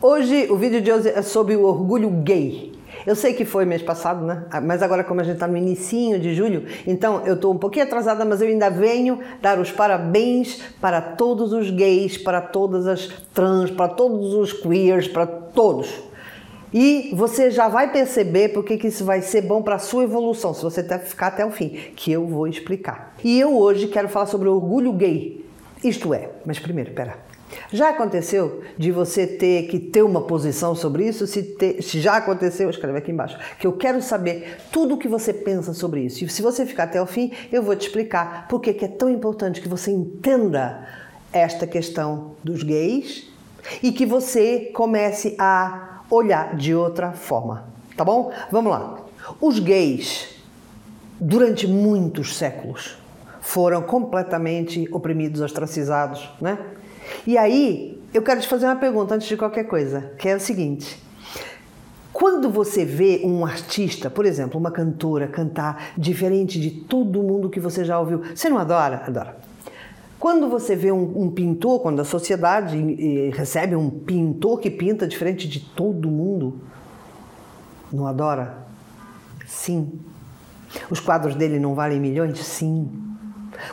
Hoje, o vídeo de hoje é sobre o orgulho gay. Eu sei que foi mês passado, né? Mas agora como a gente está no inicinho de julho, então eu estou um pouquinho atrasada, mas eu ainda venho dar os parabéns para todos os gays, para todas as trans, para todos os queers, para todos. E você já vai perceber porque que isso vai ser bom para a sua evolução, se você ficar até o fim, que eu vou explicar. E eu hoje quero falar sobre orgulho gay. Isto é, mas primeiro, pera. Já aconteceu de você ter que ter uma posição sobre isso? Se, ter, se já aconteceu, escreve aqui embaixo, que eu quero saber tudo o que você pensa sobre isso. E se você ficar até o fim, eu vou te explicar por que é tão importante que você entenda esta questão dos gays e que você comece a olhar de outra forma. Tá bom? Vamos lá. Os gays, durante muitos séculos, foram completamente oprimidos, ostracizados, né? E aí, eu quero te fazer uma pergunta antes de qualquer coisa, que é o seguinte: quando você vê um artista, por exemplo, uma cantora cantar diferente de todo mundo que você já ouviu, você não adora? Adora. Quando você vê um, um pintor, quando a sociedade recebe um pintor que pinta diferente de todo mundo, não adora? Sim. Os quadros dele não valem milhões? Sim.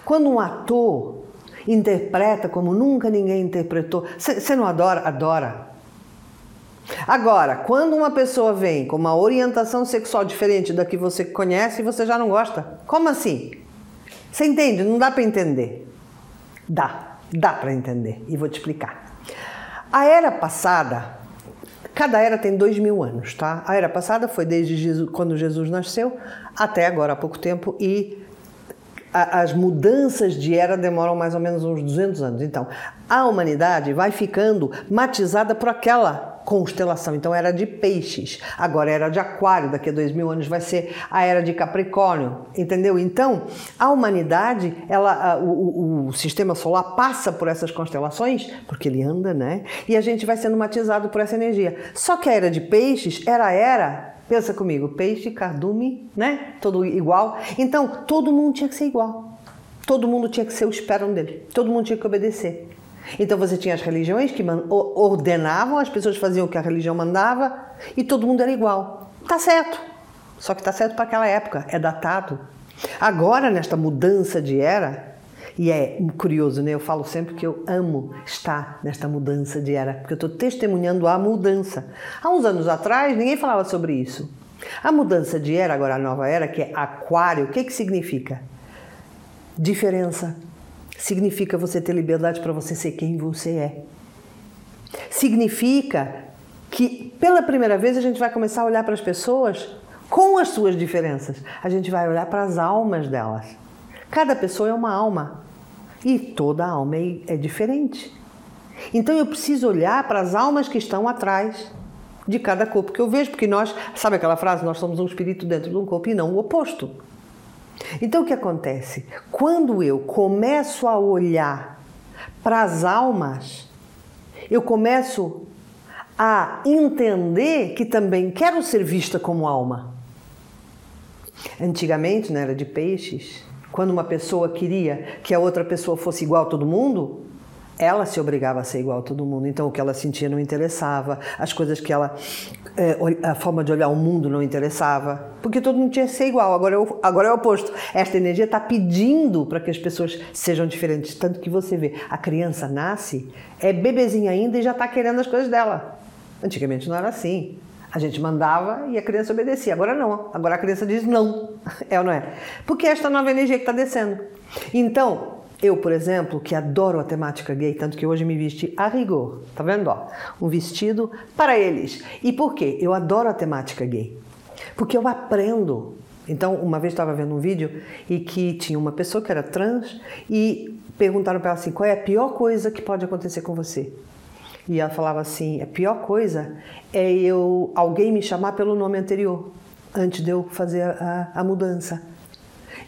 Quando um ator interpreta como nunca ninguém interpretou. Você não adora? Adora. Agora, quando uma pessoa vem com uma orientação sexual diferente da que você conhece, você já não gosta. Como assim? Você entende? Não dá para entender. Dá, dá para entender. E vou te explicar. A era passada, cada era tem dois mil anos, tá? A era passada foi desde Jesus, quando Jesus nasceu até agora há pouco tempo e as mudanças de era demoram mais ou menos uns 200 anos. Então, a humanidade vai ficando matizada por aquela constelação. Então, era de peixes, agora era de aquário, daqui a dois mil anos vai ser a era de Capricórnio, entendeu? Então, a humanidade, ela, o, o, sistema solar passa por essas constelações, porque ele anda, né? E a gente vai sendo matizado por essa energia. Só que a era de peixes era a era Pensa comigo, peixe, cardume, né? Todo igual. Então, todo mundo tinha que ser igual. Todo mundo tinha que ser o esperam dele. Todo mundo tinha que obedecer. Então você tinha as religiões que ordenavam, as pessoas faziam o que a religião mandava e todo mundo era igual. Tá certo. Só que tá certo para aquela época, é datado. Agora, nesta mudança de era, e é curioso, né? Eu falo sempre que eu amo estar nesta mudança de era, porque eu estou testemunhando a mudança. Há uns anos atrás, ninguém falava sobre isso. A mudança de era, agora a nova era, que é aquário, o que, que significa? Diferença. Significa você ter liberdade para você ser quem você é. Significa que pela primeira vez a gente vai começar a olhar para as pessoas com as suas diferenças. A gente vai olhar para as almas delas. Cada pessoa é uma alma. E toda alma é, é diferente. Então eu preciso olhar para as almas que estão atrás de cada corpo que eu vejo, porque nós, sabe aquela frase, nós somos um espírito dentro de um corpo e não o oposto. Então o que acontece? Quando eu começo a olhar para as almas, eu começo a entender que também quero ser vista como alma. Antigamente, na era de peixes, quando uma pessoa queria que a outra pessoa fosse igual a todo mundo, ela se obrigava a ser igual a todo mundo. Então o que ela sentia não interessava, as coisas que ela. É, a forma de olhar o mundo não interessava, porque todo mundo tinha que ser igual. Agora é o, agora é o oposto. Esta energia está pedindo para que as pessoas sejam diferentes. Tanto que você vê, a criança nasce, é bebezinha ainda e já está querendo as coisas dela. Antigamente não era assim. A gente mandava e a criança obedecia. Agora não. Agora a criança diz não. É ou não é? Porque é esta nova energia que está descendo. Então, eu, por exemplo, que adoro a temática gay, tanto que hoje me vesti a rigor, tá vendo? Ó, um vestido para eles. E por quê? Eu adoro a temática gay. Porque eu aprendo. Então, uma vez estava vendo um vídeo e que tinha uma pessoa que era trans e perguntaram para ela assim: qual é a pior coisa que pode acontecer com você? E ela falava assim: a pior coisa é eu alguém me chamar pelo nome anterior, antes de eu fazer a, a mudança.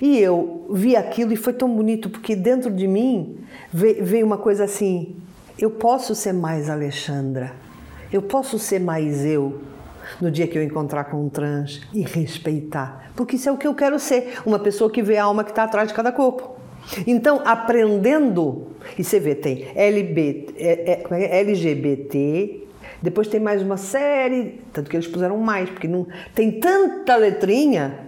E eu vi aquilo e foi tão bonito, porque dentro de mim veio uma coisa assim: eu posso ser mais Alexandra, eu posso ser mais eu no dia que eu encontrar com um trans e respeitar, porque isso é o que eu quero ser, uma pessoa que vê a alma que está atrás de cada corpo. Então, aprendendo, e você vê, tem LB, é, é, LGBT, Depois tem mais uma série, tanto que eles puseram mais, porque não tem tanta letrinha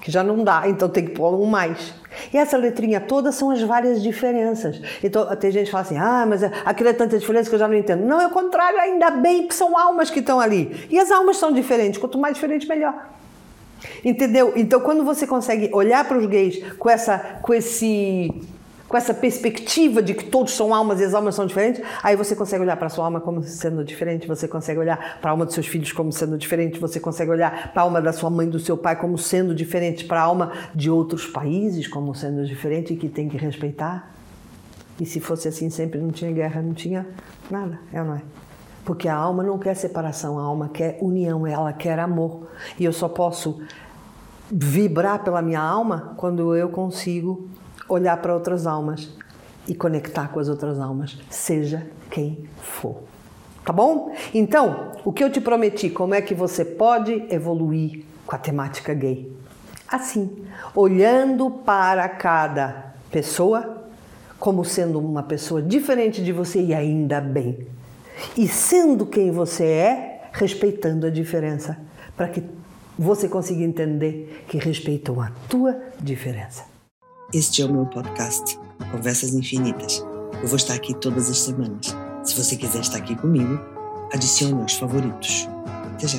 que já não dá, então tem que pôr um mais. E essa letrinha toda são as várias diferenças. Então tem gente que fala assim: ah, mas aquilo é tanta diferença que eu já não entendo. Não, é o contrário, ainda bem que são almas que estão ali. E as almas são diferentes, quanto mais diferente, melhor. Entendeu? Então quando você consegue olhar para os gays com essa, com esse com essa perspectiva de que todos são almas e as almas são diferentes, aí você consegue olhar para sua alma como sendo diferente, você consegue olhar para a alma dos seus filhos como sendo diferente, você consegue olhar para a alma da sua mãe, do seu pai como sendo diferente, para a alma de outros países como sendo diferente e que tem que respeitar. E se fosse assim sempre não tinha guerra, não tinha nada, é ou não é? Porque a alma não quer separação, a alma quer união, ela quer amor. E eu só posso vibrar pela minha alma quando eu consigo olhar para outras almas e conectar com as outras almas, seja quem for. Tá bom? Então, o que eu te prometi, como é que você pode evoluir com a temática gay? Assim, olhando para cada pessoa como sendo uma pessoa diferente de você e ainda bem. E sendo quem você é, respeitando a diferença, para que você consiga entender que respeitam a tua diferença. Este é o meu podcast, Conversas Infinitas. Eu vou estar aqui todas as semanas. Se você quiser estar aqui comigo, adicione aos favoritos. Até já!